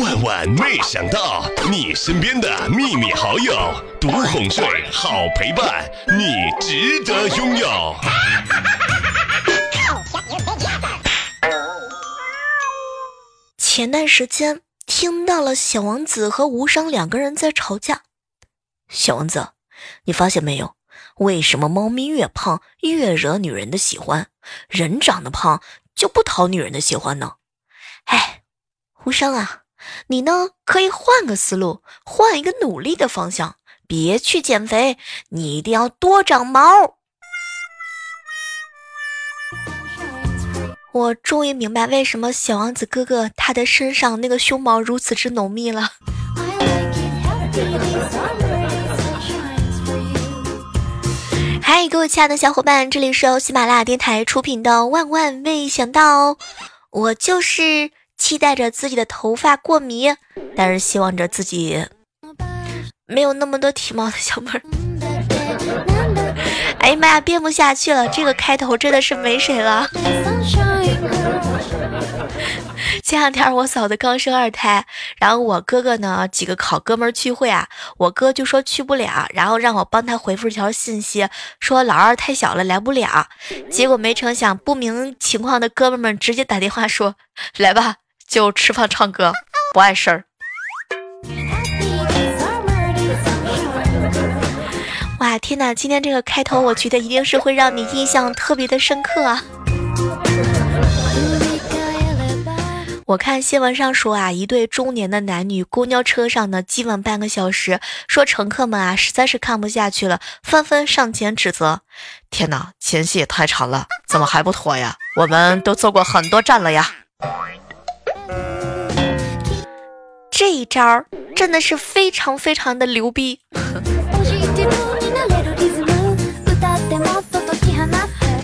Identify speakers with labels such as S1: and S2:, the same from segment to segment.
S1: 万万没想到，你身边的秘密好友，独哄睡，好陪伴，你值得拥有。
S2: 前段时间听到了小王子和无伤两个人在吵架。小王子，你发现没有？为什么猫咪越胖越惹女人的喜欢，人长得胖就不讨女人的喜欢呢？哎，无伤啊，你呢可以换个思路，换一个努力的方向，别去减肥，你一定要多长毛。我终于明白为什么小王子哥哥他的身上那个胸毛如此之浓密了。嗨，各位亲爱的小伙伴，这里是由喜马拉雅电台出品的《万万没想到》，我就是期待着自己的头发过敏，但是希望着自己没有那么多体毛的小妹儿。哎呀妈呀，编不下去了，这个开头真的是没谁了。前两天我嫂子刚生二胎，然后我哥哥呢几个好哥们聚会啊，我哥就说去不了，然后让我帮他回复一条信息，说老二太小了来不了。结果没成想，不明情况的哥们们直接打电话说来吧，就吃饭唱歌，不碍事儿。哇天哪，今天这个开头，我觉得一定是会让你印象特别的深刻啊。我看新闻上说啊，一对中年的男女公交车上呢，激吻半个小时，说乘客们啊实在是看不下去了，纷纷上前指责。天哪，前戏也太长了，怎么还不脱呀？我们都坐过很多站了呀。这一招真的是非常非常的牛逼。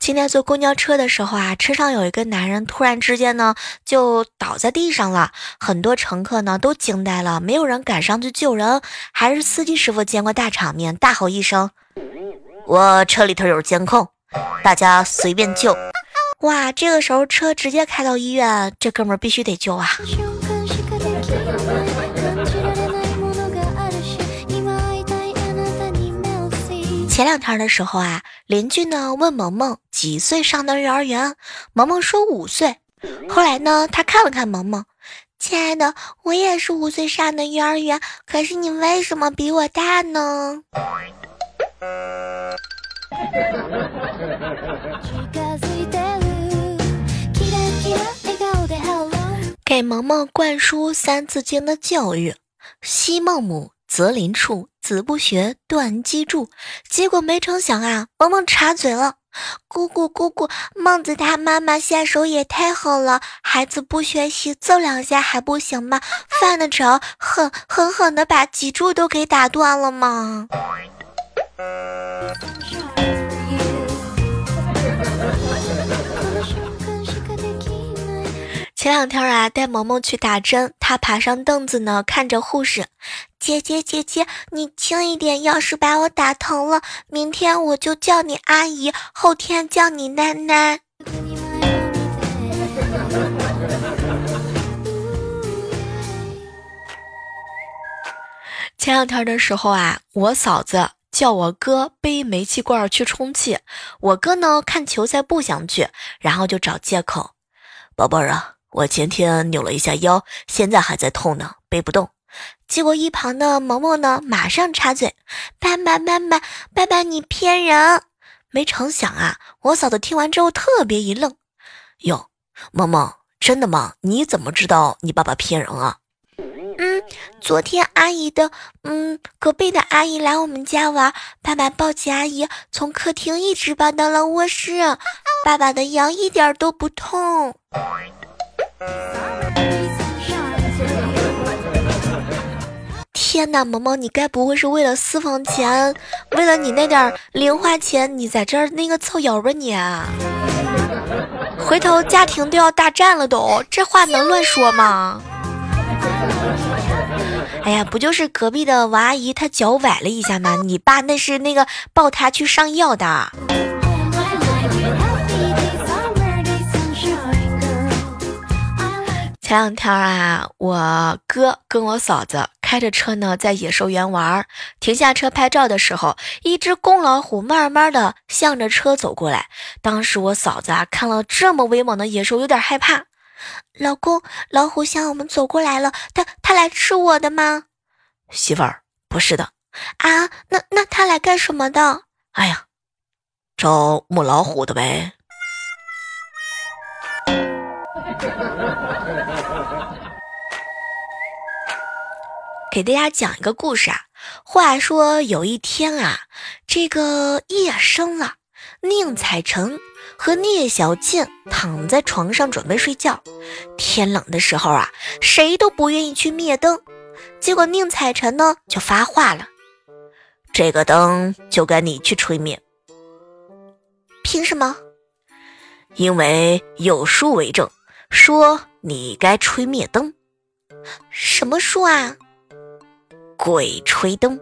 S2: 今天坐公交车的时候啊，车上有一个男人突然之间呢就倒在地上了，很多乘客呢都惊呆了，没有人敢上去救人。还是司机师傅见过大场面，大吼一声：“我车里头有监控，大家随便救！”哇，这个时候车直接开到医院，这哥们儿必须得救啊！前两天的时候啊，邻居呢问萌萌几岁上的幼儿园，萌萌说五岁。后来呢，他看了看萌萌，亲爱的，我也是五岁上的幼儿园，可是你为什么比我大呢？给萌萌灌输《三字经》的教育，昔孟母。择邻处，子不学，断机杼。结果没成想啊，萌萌插嘴了：“姑姑，姑姑，孟子他妈妈下手也太狠了，孩子不学习，揍两下还不行吗？犯得着狠狠狠的把脊柱都给打断了吗？”前两天啊，带萌萌去打针，她爬上凳子呢，看着护士，姐姐姐姐，你轻一点，要是把我打疼了，明天我就叫你阿姨，后天叫你奶奶。前两天的时候啊，我嫂子叫我哥背煤气罐去充气，我哥呢看球赛不想去，然后就找借口，宝贝儿啊。我前天扭了一下腰，现在还在痛呢，背不动。结果一旁的萌萌呢，马上插嘴：“爸爸，爸爸，爸爸，你骗人！”没成想啊，我嫂子听完之后特别一愣：“哟，萌萌，真的吗？你怎么知道你爸爸骗人啊？”“嗯，昨天阿姨的，嗯，隔壁的阿姨来我们家玩，爸爸抱起阿姨，从客厅一直抱到了卧室，爸爸的腰一点都不痛。”天哪，萌萌，你该不会是为了私房钱，为了你那点零花钱，你在这儿那个凑友吧你？回头家庭都要大战了都，这话能乱说吗？哎呀，不就是隔壁的王阿姨她脚崴了一下吗？你爸那是那个抱她去上药的。前两天啊，我哥跟我嫂子开着车呢，在野兽园玩，停下车拍照的时候，一只公老虎慢慢的向着车走过来。当时我嫂子啊，看了这么威猛的野兽，有点害怕。老公，老虎向我们走过来了，它它来吃我的吗？
S3: 媳妇儿，不是的。
S2: 啊，那那它来干什么的？
S3: 哎呀，找母老虎的呗。
S2: 给大家讲一个故事啊。话说有一天啊，这个夜深了，宁采臣和聂小倩躺在床上准备睡觉。天冷的时候啊，谁都不愿意去灭灯。结果宁采臣呢就发话了：“
S3: 这个灯就该你去吹灭。”
S2: 凭什么？
S3: 因为有书为证，说你该吹灭灯。
S2: 什么书啊？
S3: 鬼吹灯。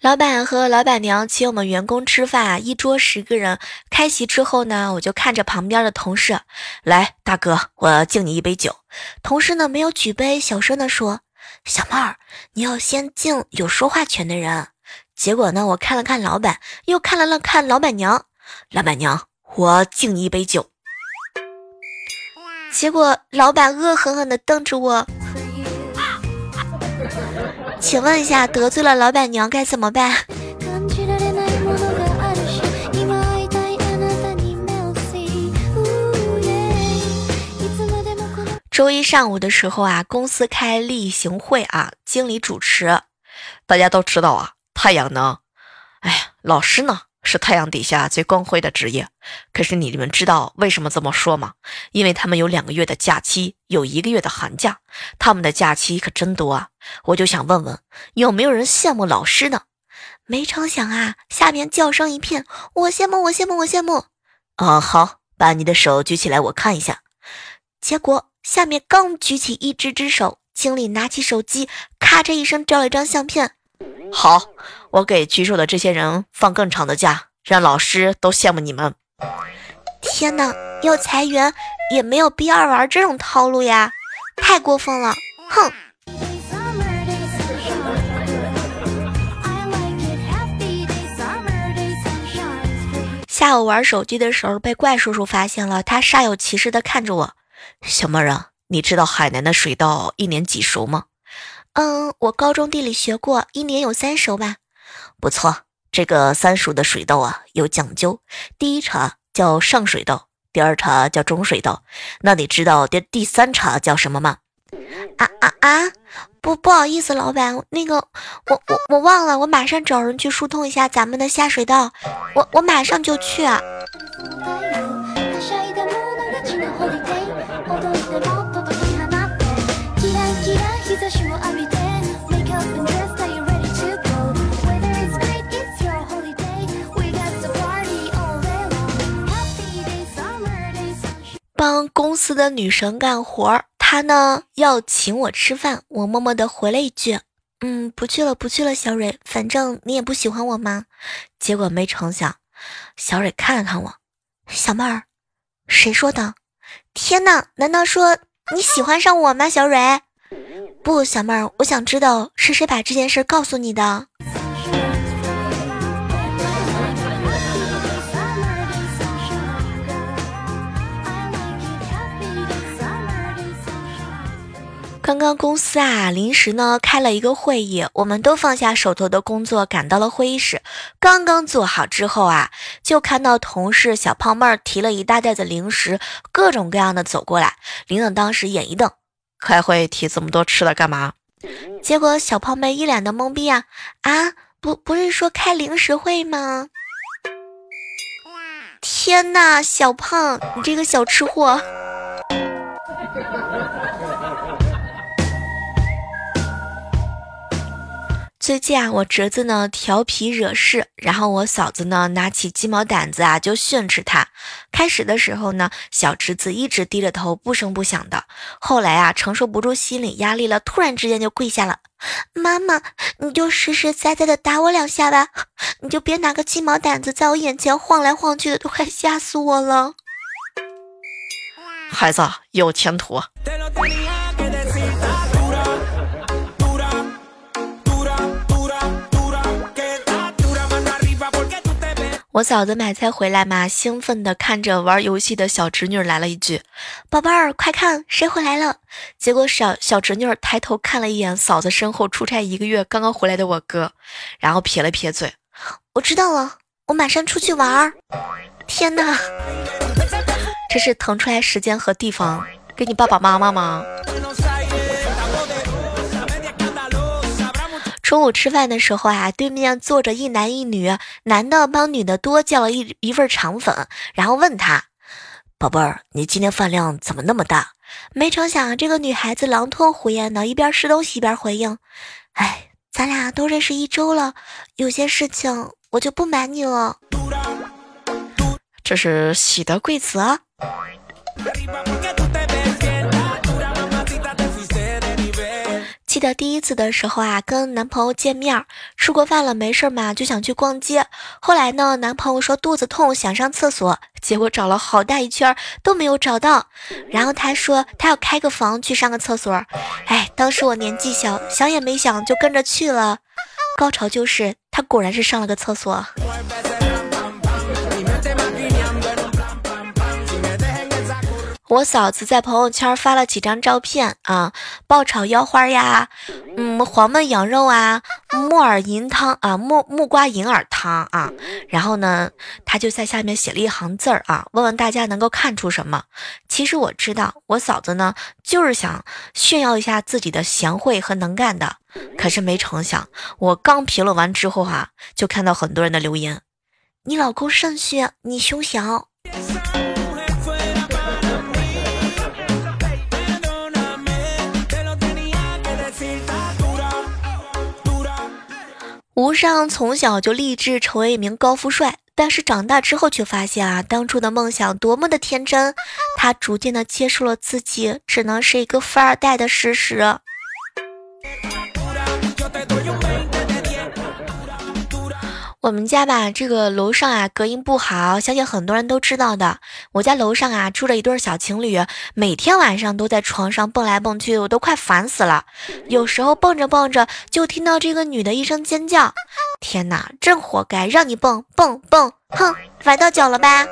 S2: 老板和老板娘请我们员工吃饭，一桌十个人。开席之后呢，我就看着旁边的同事，
S3: 来，大哥，我敬你一杯酒。
S2: 同事呢没有举杯，小声的说：“小妹儿，你要先敬有说话权的人。”结果呢，我看了看老板，又看了了看老板娘。
S3: 老板娘，我敬你一杯酒。
S2: 结果老板恶狠狠地瞪着我。请问一下，得罪了老板娘该怎么办？周一上午的时候啊，公司开例行会啊，经理主持。
S3: 大家都知道啊，太阳呢，哎呀，老师呢？是太阳底下最光辉的职业，可是你们知道为什么这么说吗？因为他们有两个月的假期，有一个月的寒假，他们的假期可真多啊！我就想问问，有没有人羡慕老师呢？
S2: 没成想啊，下面叫声一片，我羡慕，我羡慕，我羡慕。
S3: 啊，好，把你的手举起来，我看一下。
S2: 结果下面刚举起一只只手，经理拿起手机，咔嚓一声照了一张相片。
S3: 好，我给举手的这些人放更长的假，让老师都羡慕你们。
S2: 天哪，要裁员也没有必要玩这种套路呀，太过分了！哼。下午玩手机的时候被怪叔叔发现了，他煞有其事的看着我：“
S3: 小妹儿啊，你知道海南的水稻一年几熟吗？”
S2: 嗯，我高中地理学过，一年有三熟吧？
S3: 不错，这个三熟的水稻啊有讲究。第一茬叫上水稻，第二茬叫中水稻。那你知道第第三茬叫什么吗？
S2: 啊啊啊！不不好意思，老板，那个我我我忘了，我马上找人去疏通一下咱们的下水道，我我马上就去啊。帮公司的女神干活，她呢要请我吃饭，我默默的回了一句：“嗯，不去了，不去了。”小蕊，反正你也不喜欢我吗？结果没成想，小蕊看了看我，小妹儿，谁说的？天哪，难道说你喜欢上我吗？小蕊，不，小妹儿，我想知道是谁把这件事告诉你的。刚刚公司啊，临时呢开了一个会议，我们都放下手头的工作，赶到了会议室。刚刚坐好之后啊，就看到同事小胖妹儿提了一大袋子零食，各种各样的走过来。领导当时眼一瞪，
S3: 开会提这么多吃的干嘛？
S2: 结果小胖妹一脸的懵逼啊啊，不不是说开零食会吗？天呐，小胖，你这个小吃货！最近啊，我侄子呢调皮惹事，然后我嫂子呢拿起鸡毛掸子啊就训斥他。开始的时候呢，小侄子一直低着头不声不响的，后来啊承受不住心理压力了，突然之间就跪下了。妈妈，你就实实在在的打我两下吧，你就别拿个鸡毛掸子在我眼前晃来晃去的，都快吓死我了。
S3: 孩子有前途。
S2: 我嫂子买菜回来嘛，兴奋地看着玩游戏的小侄女，来了一句：“宝贝儿，快看，谁回来了？”结果小小侄女抬头看了一眼嫂子身后出差一个月刚刚回来的我哥，然后撇了撇嘴：“我知道了，我马上出去玩。”天哪，这是腾出来时间和地方给你爸爸妈妈吗？中午吃饭的时候啊，对面坐着一男一女，男的帮女的多叫了一一份肠粉，然后问他：“宝贝儿，你今天饭量怎么那么大？”没成想这个女孩子狼吞虎咽的，一边吃东西一边回应：“哎，咱俩都认识一周了，有些事情我就不瞒你了。”
S3: 这是喜得贵子
S2: 得第一次的时候啊，跟男朋友见面，吃过饭了没事嘛，就想去逛街。后来呢，男朋友说肚子痛，想上厕所，结果找了好大一圈都没有找到。然后他说他要开个房去上个厕所。哎，当时我年纪小，想也没想就跟着去了。高潮就是他果然是上了个厕所。我嫂子在朋友圈发了几张照片啊，爆炒腰花呀，嗯，黄焖羊肉啊，木耳银汤啊，木木瓜银耳汤啊。然后呢，他就在下面写了一行字儿啊，问问大家能够看出什么。其实我知道，我嫂子呢就是想炫耀一下自己的贤惠和能干的。可是没成想，我刚评论完之后哈，就看到很多人的留言：你老公肾虚，你胸小。吴尚从小就立志成为一名高富帅，但是长大之后却发现啊，当初的梦想多么的天真。他逐渐的接受了自己只能是一个富二代的事实。我们家吧，这个楼上啊，隔音不好，相信很多人都知道的。我家楼上啊，住着一对小情侣，每天晚上都在床上蹦来蹦去，我都快烦死了。有时候蹦着蹦着，就听到这个女的一声尖叫，天哪，真活该，让你蹦蹦蹦，哼，崴到脚了吧？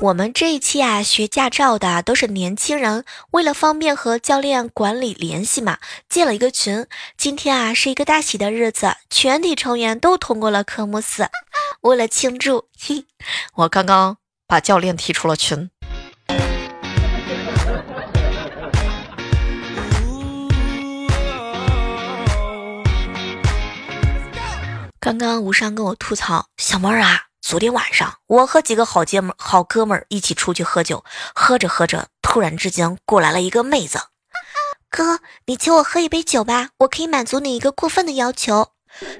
S2: 我们这一期啊，学驾照的都是年轻人，为了方便和教练管理联系嘛，建了一个群。今天啊，是一个大喜的日子，全体成员都通过了科目四。为了庆祝，
S3: 我刚刚把教练踢出了群。
S2: 刚刚无伤跟我吐槽，小妹儿啊。昨天晚上，我和几个好姐们、好哥们儿一起出去喝酒，喝着喝着，突然之间过来了一个妹子。哥，你请我喝一杯酒吧，我可以满足你一个过分的要求。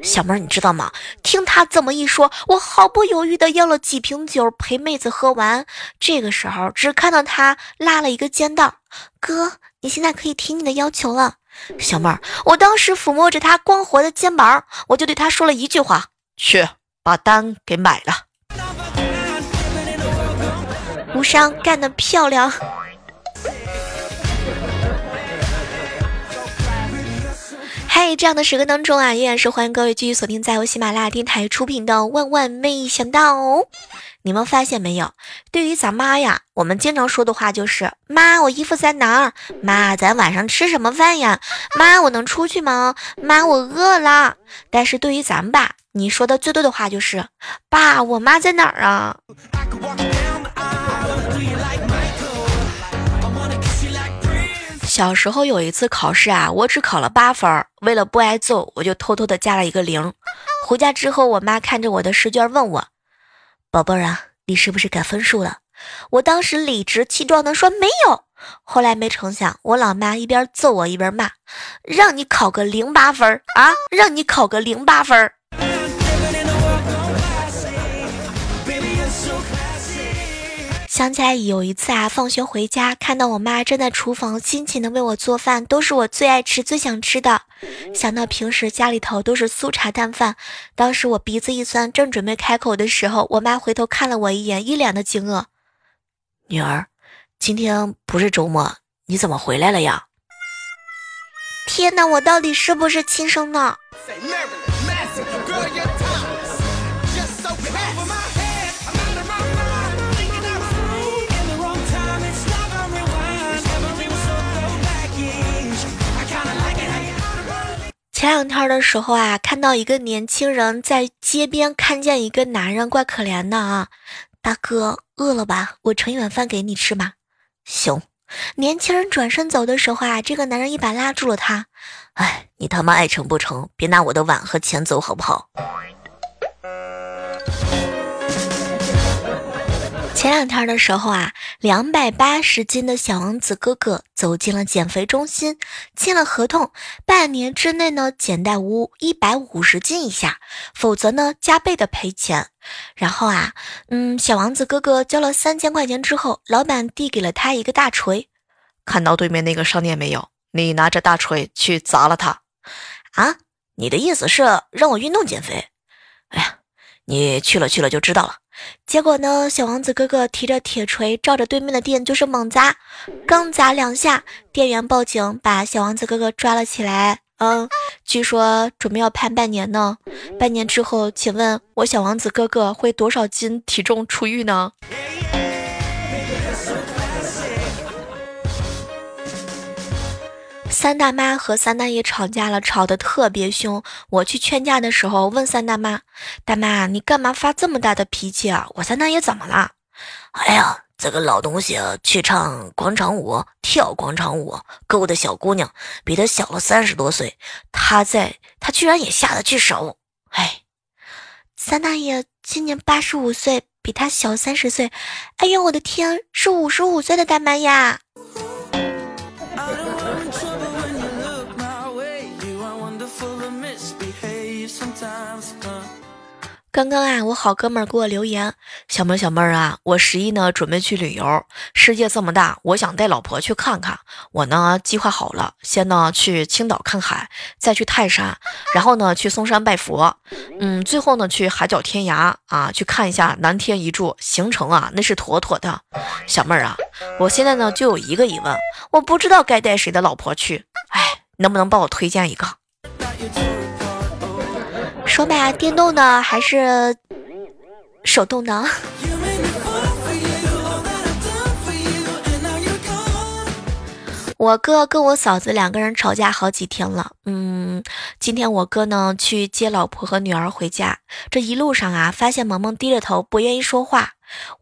S2: 小妹儿，你知道吗？听他这么一说，我毫不犹豫的要了几瓶酒陪妹子喝完。这个时候，只看到他拉了一个肩带。哥，你现在可以提你的要求了。小妹儿，我当时抚摸着他光滑的肩膀，我就对他说了一句话：
S3: 去。把单给买了，
S2: 无伤干的漂亮。在，这样的时刻当中啊，依然是欢迎各位继续锁定在由喜马拉雅电台出品的《万万没想到》。你们发现没有？对于咱妈呀，我们经常说的话就是：“妈，我衣服在哪儿？妈，咱晚上吃什么饭呀？妈，我能出去吗？妈，我饿了。”但是对于咱爸，你说的最多的话就是：“爸，我妈在哪儿啊？”小时候有一次考试啊，我只考了八分，为了不挨揍，我就偷偷的加了一个零。回家之后，我妈看着我的试卷问我。宝贝儿啊，你是不是改分数了？我当时理直气壮的说没有。后来没成想，我老妈一边揍我一边骂：“让你考个零八分啊！让你考个零八分。”想起来有一次啊，放学回家看到我妈正在厨房辛勤的为我做饭，都是我最爱吃、最想吃的。想到平时家里头都是粗茶淡饭，当时我鼻子一酸，正准备开口的时候，我妈回头看了我一眼，一脸的惊愕：“
S3: 女儿，今天不是周末，你怎么回来了呀？”
S2: 天哪，我到底是不是亲生的？前两天的时候啊，看到一个年轻人在街边看见一个男人，怪可怜的啊。大哥，饿了吧？我盛一碗饭给你吃吧。
S3: 行。
S2: 年轻人转身走的时候啊，这个男人一把拉住了他。
S3: 哎，你他妈爱成不成？别拿我的碗和钱走好不好？
S2: 前两天的时候啊，两百八十斤的小王子哥哥走进了减肥中心，签了合同，半年之内呢减到五一百五十斤以下，否则呢加倍的赔钱。然后啊，嗯，小王子哥哥交了三千块钱之后，老板递给了他一个大锤。
S3: 看到对面那个商店没有？你拿着大锤去砸了他。
S2: 啊，你的意思是让我运动减肥？
S3: 哎呀，你去了去了就知道了。
S2: 结果呢？小王子哥哥提着铁锤，照着对面的店就是猛砸。刚砸两下，店员报警，把小王子哥哥抓了起来。嗯，据说准备要判半年呢。半年之后，请问我小王子哥哥会多少斤体重出狱呢？三大妈和三大爷吵架了，吵得特别凶。我去劝架的时候，问三大妈：“大妈，你干嘛发这么大的脾气啊？我三大爷怎么了？”
S3: 哎呀，这个老东西去唱广场舞，跳广场舞，勾搭小姑娘，比他小了三十多岁。他在，他居然也下得去手。哎，
S2: 三大爷今年八十五岁，比他小三十岁。哎呦，我的天，是五十五岁的大妈呀！刚刚啊，我好哥们儿给我留言，
S3: 小妹儿小妹儿啊，我十一呢准备去旅游，世界这么大，我想带老婆去看看。我呢计划好了，先呢去青岛看海，再去泰山，然后呢去嵩山拜佛，嗯，最后呢去海角天涯啊，去看一下南天一柱。行程啊，那是妥妥的。小妹儿啊，我现在呢就有一个疑问，我不知道该带谁的老婆去，哎，能不能帮我推荐一个？
S2: 说吧，电动的还是手动的？我哥跟我嫂子两个人吵架好几天了。嗯，今天我哥呢去接老婆和女儿回家，这一路上啊，发现萌萌低着头不愿意说话。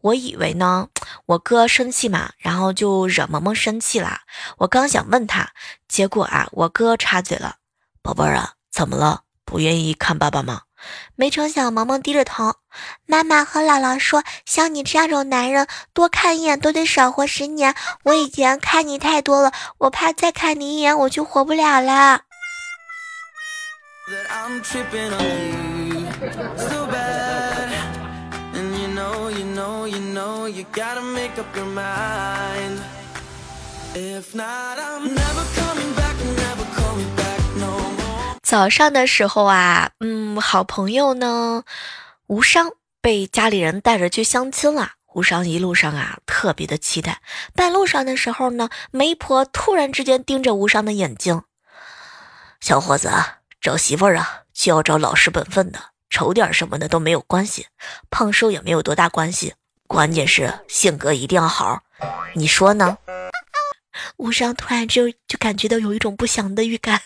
S2: 我以为呢，我哥生气嘛，然后就惹萌萌生气了。我刚想问他，结果啊，我哥插嘴了：“
S3: 宝贝儿啊，怎么了？”不愿意看爸爸吗？
S2: 没成想，萌萌低着头。妈妈和姥姥说，像你这样种男人，多看一眼都得少活十年。我以前看你太多了，我怕再看你一眼，我就活不了了。早上的时候啊，嗯，好朋友呢，无伤被家里人带着去相亲了。无伤一路上啊，特别的期待。半路上的时候呢，媒婆突然之间盯着无伤的眼睛：“
S3: 小伙子，找媳妇儿啊，就要找老实本分的，丑点什么的都没有关系，胖瘦也没有多大关系，关键是性格一定要好。你说呢？”
S2: 无伤突然就就感觉到有一种不祥的预感。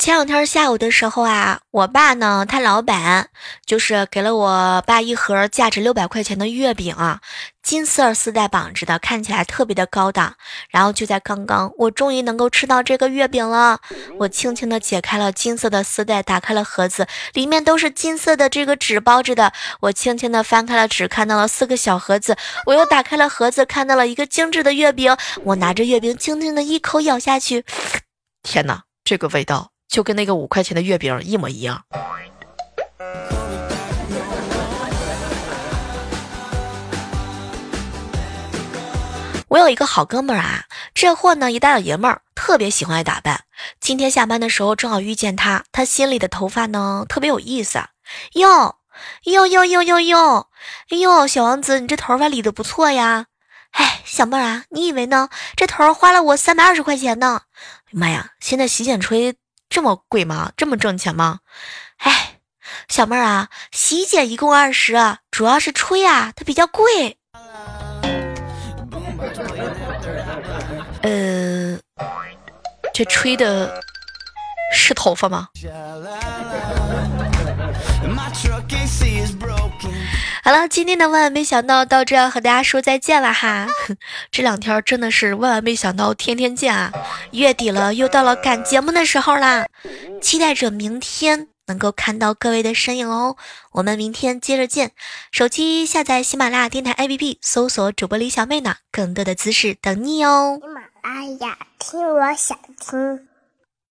S2: 前两天下午的时候啊，我爸呢，他老板就是给了我爸一盒价值六百块钱的月饼啊，金色丝带绑着的，看起来特别的高档。然后就在刚刚，我终于能够吃到这个月饼了。我轻轻的解开了金色的丝带，打开了盒子，里面都是金色的这个纸包着的。我轻轻的翻开了纸，看到了四个小盒子。我又打开了盒子，看到了一个精致的月饼。我拿着月饼，轻轻的一口咬下去，
S3: 天哪，这个味道！就跟那个五块钱的月饼一模一样。
S2: 我有一个好哥们儿啊，这货呢一大老爷们儿，特别喜欢爱打扮。今天下班的时候正好遇见他，他心里的头发呢特别有意思。哟哟哟哟哟哟，哎呦，小王子，你这头发理的不错呀。哎，小妹儿啊，你以为呢？这头花了我三百二十块钱呢。妈呀，现在洗剪吹。这么贵吗？这么挣钱吗？哎，小妹儿啊，洗剪一共二十，主要是吹啊，它比较贵。呃，这吹的是头发吗？好了，今天的万万没想到到这要和大家说再见了哈。这两天真的是万万没想到，天天见啊！月底了，又到了赶节目的时候啦，期待着明天能够看到各位的身影哦。我们明天接着见，手机下载喜马拉雅电台 APP，搜索主播李小妹呢，更多的姿势等你哦。喜马拉雅听，我想听。